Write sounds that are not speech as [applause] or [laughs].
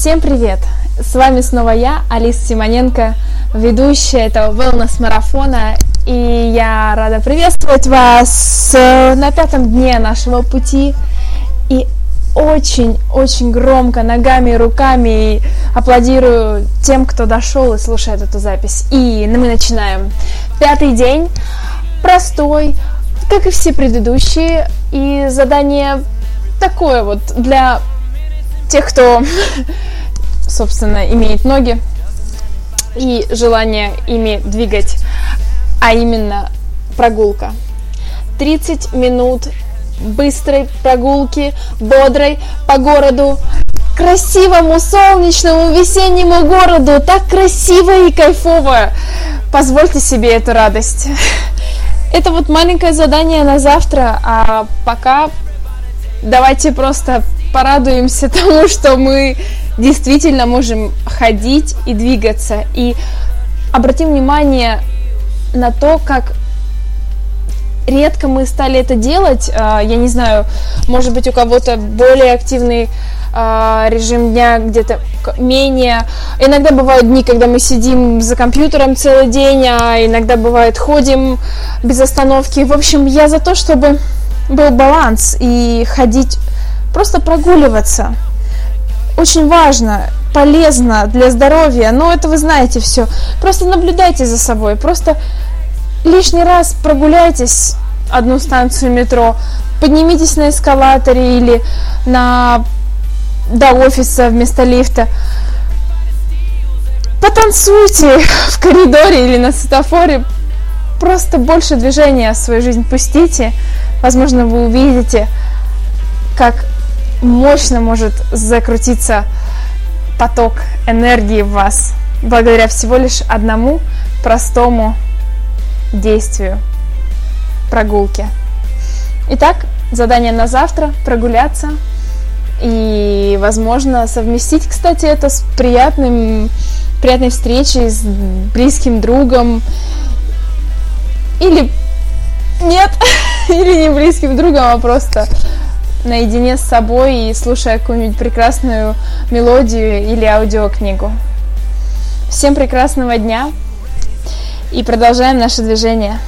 Всем привет! С вами снова я, Алиса Симоненко, ведущая этого wellness-марафона, и я рада приветствовать вас э, на пятом дне нашего пути, и очень-очень громко ногами и руками аплодирую тем, кто дошел и слушает эту запись. И мы начинаем. Пятый день, простой, как и все предыдущие, и задание такое вот для тех, кто, [laughs] собственно, имеет ноги и желание ими двигать, а именно прогулка. 30 минут быстрой прогулки, бодрой по городу, красивому, солнечному, весеннему городу, так красиво и кайфово. Позвольте себе эту радость. Это вот маленькое задание на завтра, а пока давайте просто порадуемся [laughs] тому, что мы действительно можем ходить и двигаться. И обратим внимание на то, как редко мы стали это делать. А, я не знаю, может быть, у кого-то более активный а, режим дня, где-то менее. Иногда бывают дни, когда мы сидим за компьютером целый день, а иногда бывает ходим без остановки. В общем, я за то, чтобы был баланс и ходить, просто прогуливаться. Очень важно, полезно для здоровья, но это вы знаете все. Просто наблюдайте за собой, просто лишний раз прогуляйтесь одну станцию метро, поднимитесь на эскалаторе или на до офиса вместо лифта. Потанцуйте [laughs] в коридоре или на светофоре. Просто больше движения в свою жизнь пустите. Возможно, вы увидите, как мощно может закрутиться поток энергии в вас благодаря всего лишь одному простому действию прогулки. Итак, задание на завтра – прогуляться и, возможно, совместить, кстати, это с приятным, приятной встречей с близким другом или нет, [laughs] или не близким другом, а просто наедине с собой и слушая какую-нибудь прекрасную мелодию или аудиокнигу. Всем прекрасного дня и продолжаем наше движение.